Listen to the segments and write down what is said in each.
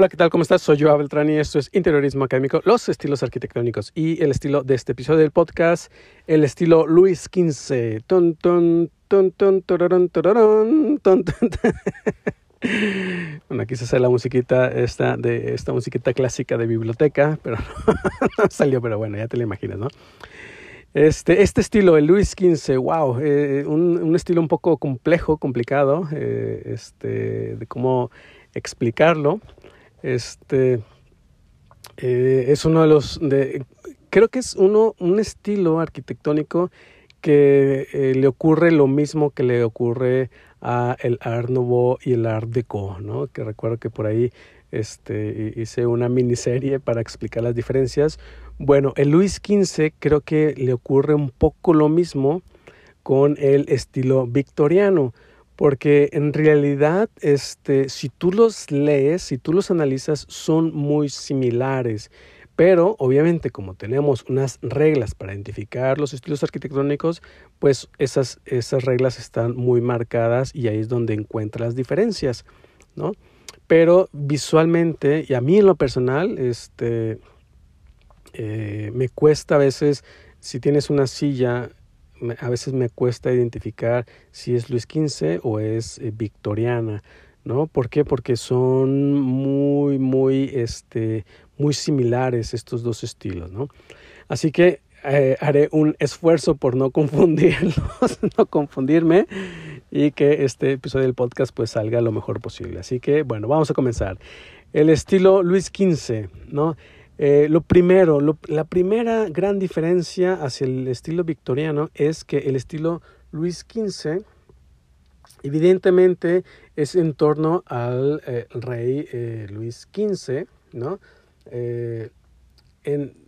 Hola, ¿qué tal? ¿Cómo estás? Soy Joao Beltrán y esto es Interiorismo Académico, los estilos arquitectónicos y el estilo de este episodio del podcast, el estilo Luis XV. Ton, ton, ton, ton, ton, ton, ton, Bueno, quise hacer la musiquita esta, de esta musiquita clásica de biblioteca, pero no, salió, pero bueno, ya te la imaginas, ¿no? Este, este estilo, el Luis XV, wow, eh, un, un, estilo un poco complejo, complicado, eh, este, de cómo explicarlo. Este eh, es uno de los de creo que es uno un estilo arquitectónico que eh, le ocurre lo mismo que le ocurre a el Art Nouveau y el Art Deco, ¿no? Que recuerdo que por ahí este, hice una miniserie para explicar las diferencias. Bueno, el Luis XV creo que le ocurre un poco lo mismo con el estilo victoriano porque en realidad este, si tú los lees, si tú los analizas, son muy similares. Pero obviamente como tenemos unas reglas para identificar los estilos arquitectónicos, pues esas, esas reglas están muy marcadas y ahí es donde encuentras las diferencias, ¿no? Pero visualmente, y a mí en lo personal, este, eh, me cuesta a veces, si tienes una silla a veces me cuesta identificar si es Luis XV o es eh, victoriana, ¿no? ¿Por qué? Porque son muy, muy, este, muy similares estos dos estilos, ¿no? Así que eh, haré un esfuerzo por no confundirlos, no confundirme y que este episodio del podcast pues salga lo mejor posible. Así que, bueno, vamos a comenzar. El estilo Luis XV, ¿no? Eh, lo primero, la primera gran diferencia hacia el estilo victoriano es que el estilo Luis XV evidentemente es en torno al eh, rey eh, Luis XV, ¿no?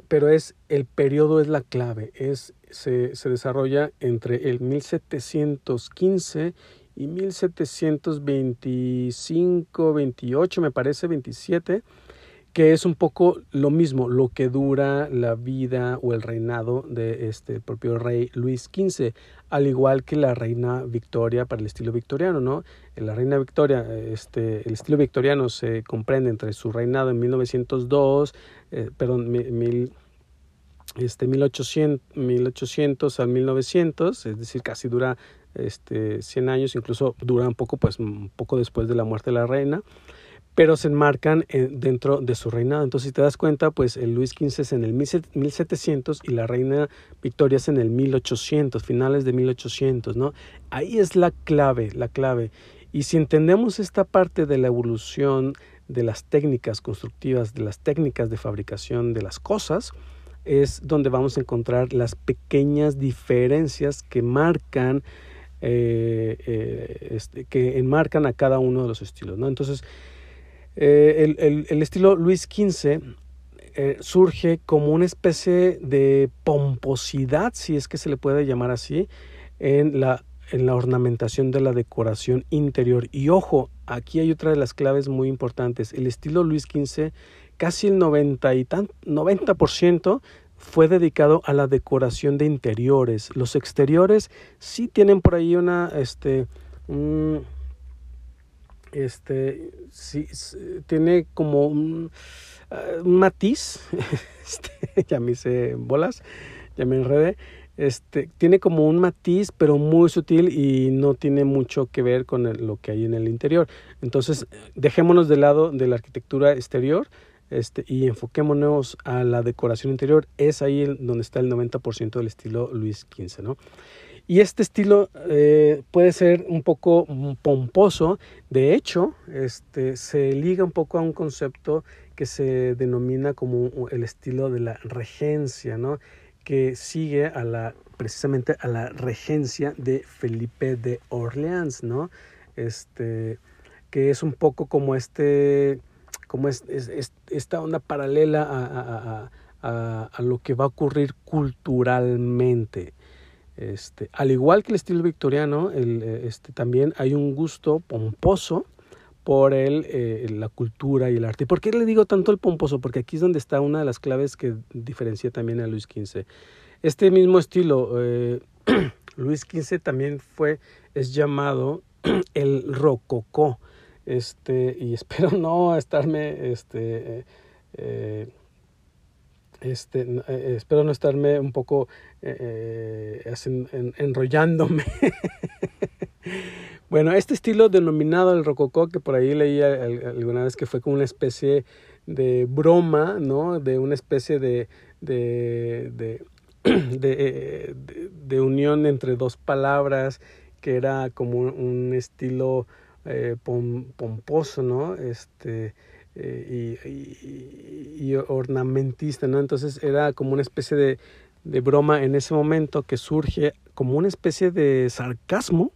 pero es el periodo es la clave, es, se, se desarrolla entre el 1715 y 1725, 28, me parece, 27 que es un poco lo mismo, lo que dura la vida o el reinado de este propio rey Luis XV, al igual que la reina Victoria para el estilo victoriano, ¿no? La reina Victoria, este, el estilo victoriano se comprende entre su reinado en 1902, eh, perdón, mil, este, 1800, 1800 al 1900, es decir, casi dura este, 100 años, incluso dura un poco, pues, un poco después de la muerte de la reina pero se enmarcan dentro de su reinado. Entonces, si te das cuenta, pues el Luis XV es en el 1700 y la reina Victoria es en el 1800, finales de 1800, ¿no? Ahí es la clave, la clave. Y si entendemos esta parte de la evolución de las técnicas constructivas, de las técnicas de fabricación de las cosas, es donde vamos a encontrar las pequeñas diferencias que marcan eh, eh, este, que enmarcan a cada uno de los estilos. Entonces, eh, el, estilo Luis XV eh, surge como una especie de pomposidad, si es que se le puede llamar así, en la, en la ornamentación de la decoración interior. Y ojo, aquí hay otra de las claves muy importantes. El estilo Luis XV, casi el 90%, y tan, 90 fue dedicado a la decoración de interiores. Los exteriores sí tienen por ahí una, este, este, sí, tiene como un, ah, matiz, ya me hice bolas, ya me enredé, este, tiene como un matiz, pero muy sutil y no tiene mucho que ver con lo que hay en el interior. Entonces, dejémonos de lado de la arquitectura exterior este, y enfoquémonos a la decoración interior. Es ahí donde está el 90% del estilo Luis XV, ¿no? Y este estilo eh, puede ser un poco pomposo. De hecho, este, se liga un poco a un concepto que se denomina como el estilo de la regencia, ¿no? que sigue a la, precisamente a la regencia de Felipe de Orleans, ¿no? Este, que es un poco como este, como es, esta onda paralela a, a, a, lo que va a ocurrir culturalmente. Este, al igual que el estilo victoriano, eh, este, también hay un gusto pomposo por eh, la cultura y el arte. ¿Y por qué le digo tanto el pomposo? Porque aquí es donde está una de las claves que diferencia también a Luis XV. Este mismo estilo, eh, Luis XV también fue, es llamado el rococó. este, y espero no estarme, este, este, eh, espero no estarme un poco eh, enrollándome. bueno, este estilo denominado el rococó, que por ahí leía alguna vez que fue como una especie de broma, ¿no? De una especie de, de, de unión entre dos palabras, que era como un estilo eh, pomposo, ¿no? Este, eh, y, ornamentista, ¿no? Entonces era como una especie de, de, broma en ese momento que surge como una especie de sarcasmo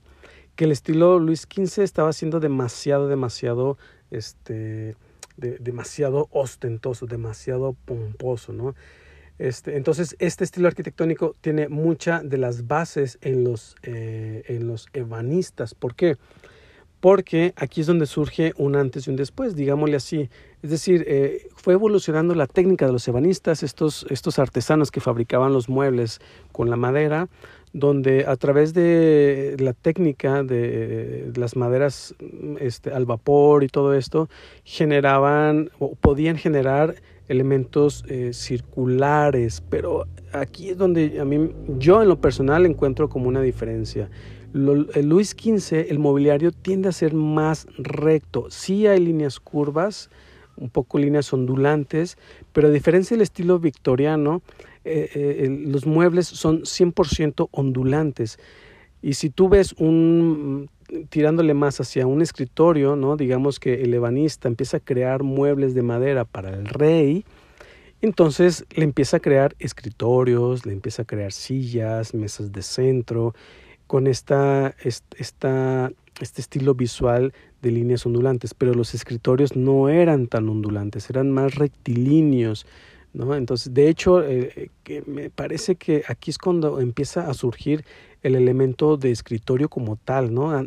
que el estilo Luis XV estaba haciendo demasiado, demasiado, este, demasiado ostentoso, demasiado pomposo, ¿no? Este, entonces, este estilo arquitectónico tiene muchas de las bases en los, eh, en los ebanistas. ¿Por qué? Porque aquí es donde surge un antes y un después, digámosle así. Es decir, eh, fue evolucionando la técnica de los ebanistas, estos, estos artesanos que fabricaban los muebles con la madera, donde a través de la técnica de las maderas este, al vapor y todo esto, generaban o podían generar elementos eh, circulares, pero aquí es donde a mí, yo en lo personal encuentro como una diferencia Luis XV, el mobiliario tiende a ser más recto. Sí hay líneas curvas, un poco líneas ondulantes, pero a diferencia del estilo victoriano, eh, eh, los muebles son 100% ondulantes. Y si tú ves un tirándole más hacia un escritorio, ¿no? Digamos que el ebanista empieza a crear muebles de madera para el rey, entonces le empieza a crear escritorios, le empieza a crear sillas, mesas de centro, con esta, esta, este estilo visual de líneas ondulantes, pero los escritorios no eran tan ondulantes, eran más rectilíneos. ¿no? Entonces, de hecho, eh, eh, que me parece que aquí es cuando empieza a surgir el elemento de escritorio como tal, ¿no?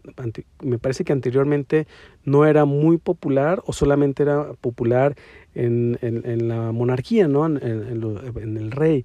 me parece que anteriormente no era muy popular o solamente era popular en, en, la monarquía, ¿no? En, en, el rey.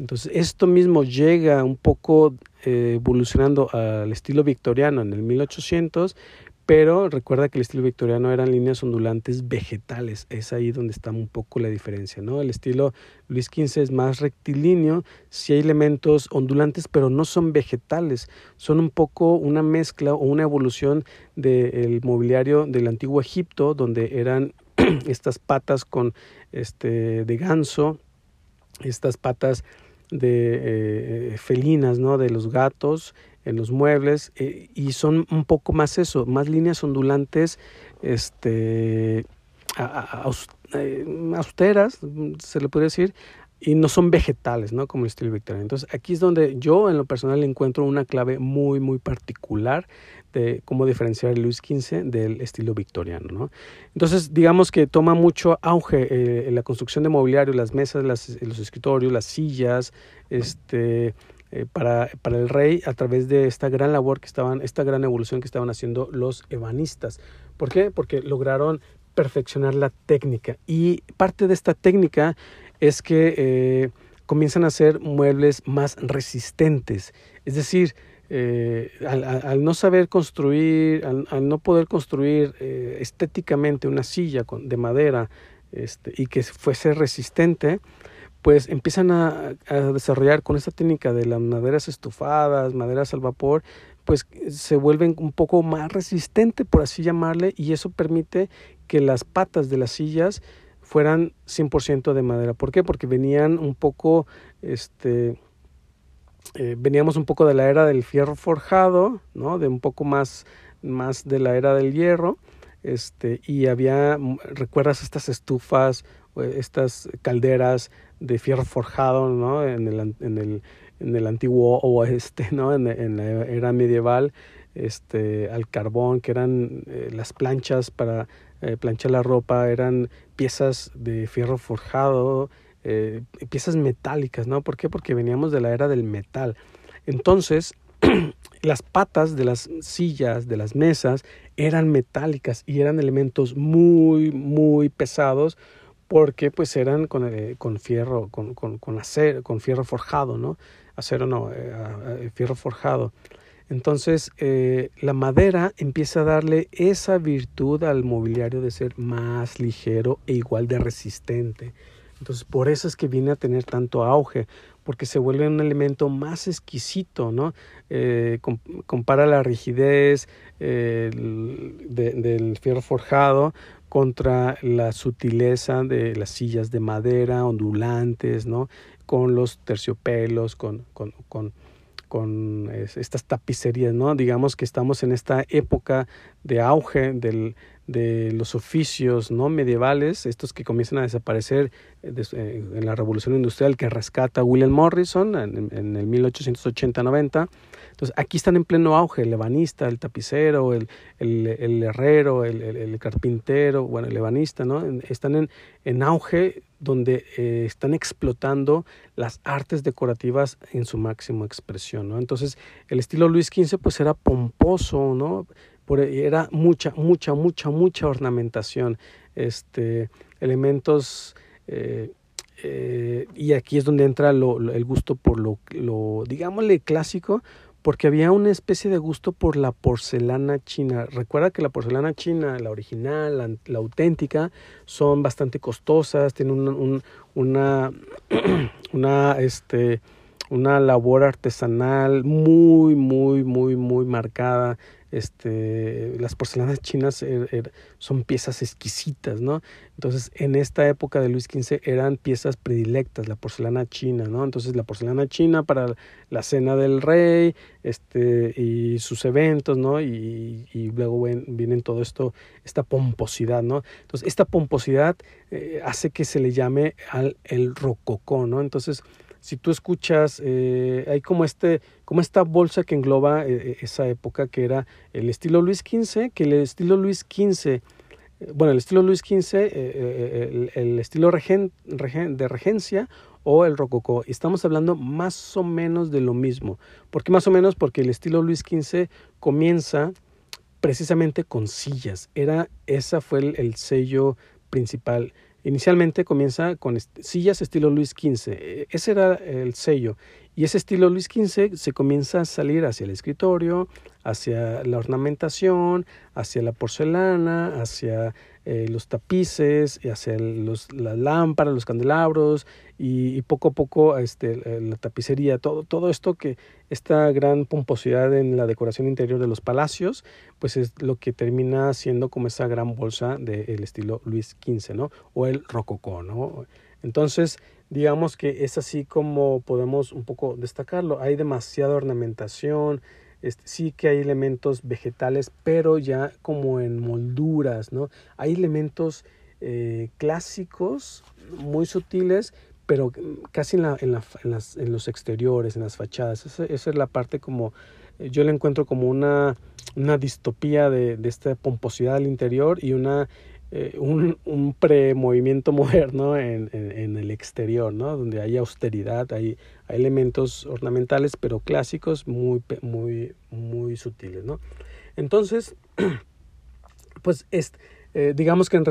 Entonces, esto mismo llega un poco eh, evolucionando al estilo victoriano en el 1800, pero recuerda que el estilo victoriano eran líneas ondulantes vegetales. Es ahí donde está un poco la diferencia, ¿no? El estilo Luis XV es más rectilíneo, sí hay elementos ondulantes, pero no son vegetales. Son un poco una mezcla o una evolución del mobiliario del antiguo Egipto, donde eran estas patas con este de ganso, estas patas de eh, felinas, ¿no? De los gatos en los muebles eh, y son un poco más eso, más líneas ondulantes, este, eh, austeras, se le puede decir, y no son vegetales, ¿no? Como el estilo victoriano. Entonces, aquí es donde yo en lo personal encuentro una clave muy, muy particular de cómo diferenciar el Luis XV del estilo victoriano, ¿no? Entonces, digamos que toma mucho auge eh, la construcción de mobiliario, las mesas, las, los escritorios, las sillas, este, eh, para, para el rey a través de esta gran labor que estaban, esta gran evolución que estaban haciendo los ebanistas. ¿Por qué? Porque lograron perfeccionar la técnica y parte de esta técnica es que eh, comienzan a hacer muebles más resistentes. Es decir, eh, al, no saber construir, al, no poder construir eh, estéticamente una silla de madera este, y que fuese resistente, pues empiezan a, a, desarrollar con esta técnica de las maderas estufadas, maderas al vapor, pues se vuelven un poco más resistente, por así llamarle, y eso permite que las patas de las sillas fueran 100% de madera. ¿Por qué? Porque venían un poco, este, eh, veníamos un poco de la era del fierro forjado, ¿no? De un poco más, más de la era del hierro, este, y había, ¿recuerdas estas estufas, estas calderas de fierro forjado, ¿no? En el, en el, en el antiguo oeste, ¿no? En, en la era medieval, este, al carbón, que eran eh, las planchas para eh, planchar la ropa, eran piezas de fierro forjado, eh, piezas metálicas, ¿no? ¿Por qué? Porque veníamos de la era del metal. Entonces, las patas de las sillas, de las mesas, eran metálicas y eran elementos muy, muy pesados porque pues eran con, eh, con fierro, con, con, con, acero, con fierro forjado, ¿no? Acero no, fierro forjado. Entonces, eh, la madera empieza a darle esa virtud al mobiliario de ser más ligero e igual de resistente. Entonces, por eso es que viene a tener tanto auge, porque se vuelve un elemento más exquisito, ¿no? Eh, compara la rigidez eh, del fierro forjado contra la sutileza de las sillas de madera ondulantes, ¿no? Con los terciopelos, con, con, con con estas tapicerías, ¿no? Digamos que estamos en esta época de auge del, de los oficios no medievales, estos que comienzan a desaparecer eh, eh, en la revolución industrial que rescata William Morrison en, el 1880-90. Entonces aquí están en pleno auge el ebanista, el tapicero, el, herrero, el, carpintero, bueno, el ebanista, ¿no? Están en, en auge donde eh, están explotando las artes decorativas en su máxima expresión, ¿no? Entonces el estilo Luis XV pues era pomposo, ¿no? Era mucha, mucha, mucha, mucha ornamentación, este, elementos, eh, eh, y aquí es donde entra el gusto por lo, lo, digámosle, clásico, porque había una especie de gusto por la porcelana china. Recuerda que la porcelana china, la original, la, auténtica, son bastante costosas, tienen un, una, una, este, una labor artesanal muy, muy, muy, muy marcada este, las porcelanas chinas er, er, son piezas exquisitas, ¿no? Entonces, en esta época de Luis XV eran piezas predilectas, la porcelana china, ¿no? Entonces, la porcelana china para la cena del rey, este, y sus eventos, ¿no? Y, y luego vienen todo esto, esta pomposidad, ¿no? Entonces, esta pomposidad eh, hace que se le llame al el rococó, ¿no? Entonces, si tú escuchas, eh, hay como, este, como esta bolsa que engloba eh, eh, esa época que era el estilo Luis XV, que el estilo Luis XV, bueno, el estilo Luis XV, el, estilo de regencia o el rococó. Estamos hablando más o menos de lo mismo. ¿Por qué más o menos? Porque el estilo Luis XV comienza precisamente con sillas. Era, esa fue el sello principal. Inicialmente comienza con sillas estilo Luis XV, e, ese era el sello, y ese estilo Luis XV se comienza a salir hacia el escritorio, hacia la ornamentación, hacia la porcelana, hacia eh, los tapices, hacia los, las lámparas, los candelabros y, poco a poco este, eh, la tapicería, todo, todo esto que esta gran pomposidad en la decoración interior de los palacios, pues es lo que termina siendo como esa gran bolsa del estilo Luis XV, ¿no? O el rococó, ¿no? Entonces, digamos que es así como podemos un poco destacarlo. Hay demasiada ornamentación, este, sí que hay elementos vegetales, pero ya como en molduras, ¿no? Hay elementos eh, clásicos muy sutiles, pero casi en, la, en, la, en, las, en los exteriores, en las fachadas. Esa, esa, es la parte como, eh, yo la encuentro como una, una distopía de, de esta pomposidad al interior y una eh, un, un pre-movimiento moderno en, el exterior, ¿no? donde hay austeridad, hay, hay, elementos ornamentales, pero clásicos muy, muy, muy sutiles. ¿no? Entonces, pues es, eh, digamos que en,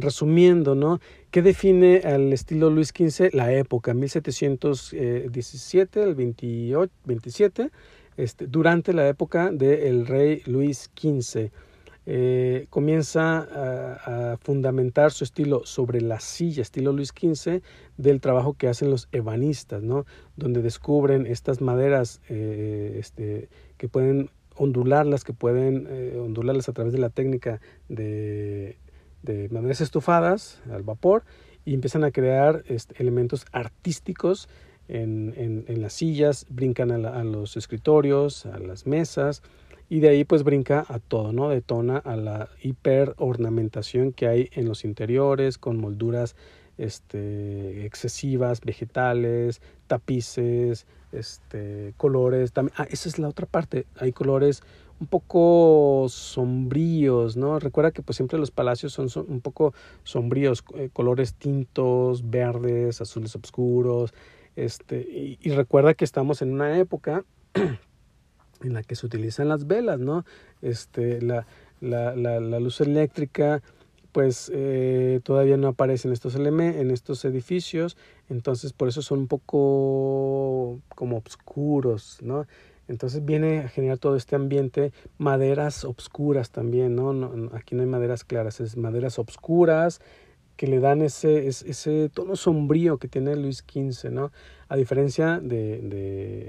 resumiendo, ¿no? ¿Qué define al estilo Luis XV? La época, 1717 al 28, 27, este, durante la época del rey Luis XV. Eh, comienza a, fundamentar su estilo sobre la silla, estilo Luis XV, del trabajo que hacen los ebanistas, ¿no? donde descubren estas maderas eh, este, que pueden ondularlas, que pueden eh, ondularlas a través de la técnica de, de maderas estufadas al vapor y empiezan a crear este, elementos artísticos en, en, las sillas, brincan a los escritorios, a las mesas, y de ahí pues brinca a todo, ¿no? Detona a la hiper ornamentación que hay en los interiores con molduras este, excesivas, vegetales, tapices, este, colores. También, ah, esa es la otra parte. Hay colores un poco sombríos, ¿no? Recuerda que pues siempre los palacios son, un poco sombríos, eh, colores tintos, verdes, azules oscuros, este, y recuerda que estamos en una época en la que se utilizan las velas, ¿no? Este, la, la, la, luz eléctrica pues eh, todavía no aparece en estos, en estos edificios, entonces por eso son un poco como oscuros, ¿no? Entonces viene a generar todo este ambiente, maderas obscuras también, ¿no? no aquí no hay maderas claras, es maderas obscuras que le dan ese, ese, tono sombrío que tiene Luis XV, ¿no? A diferencia de,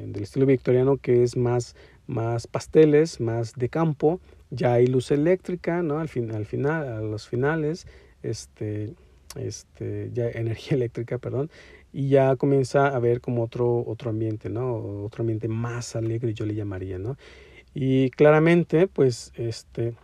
del estilo victoriano que es más, más pasteles, más de campo, ya hay luz eléctrica, ¿no? Al, fin, al final, a los finales, este, este, ya energía eléctrica, perdón, y ya comienza a ver como otro, otro ambiente, ¿no? Otro ambiente más alegre, yo le llamaría, ¿no? Y claramente, pues, este,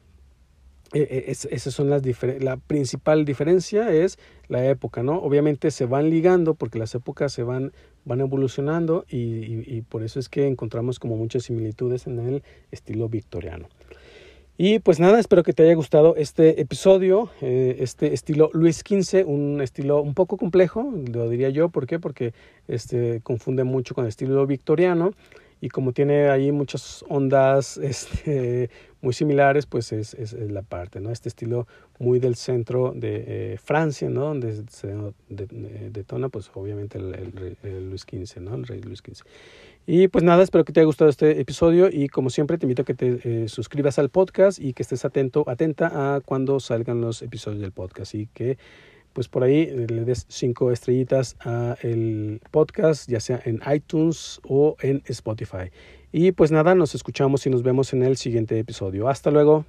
e, e, esas son las la principal diferencia es la época, ¿no? Obviamente se van ligando porque las épocas se van, van evolucionando y, y por eso es que encontramos como muchas similitudes en el estilo victoriano. Y pues nada, espero que te haya gustado este episodio, eh, este estilo Luis XV, un estilo un poco complejo, lo diría yo, ¿por qué? Porque este, confunde mucho con el estilo victoriano y como tiene ahí muchas ondas este, muy similares, pues es, es, la parte, ¿no? Este estilo muy del centro de eh, Francia, ¿no? Donde se detona, pues obviamente el, el, Luis XV, ¿no? El rey Luis XV. Y pues nada, espero que te haya gustado este episodio y como siempre te invito a que te eh, suscribas al podcast y que estés atento, atenta a cuando salgan los episodios del podcast y que pues por ahí eh, le des cinco estrellitas a el podcast, ya sea en iTunes o en Spotify. Y pues nada, nos escuchamos y nos vemos en el siguiente episodio. Hasta luego.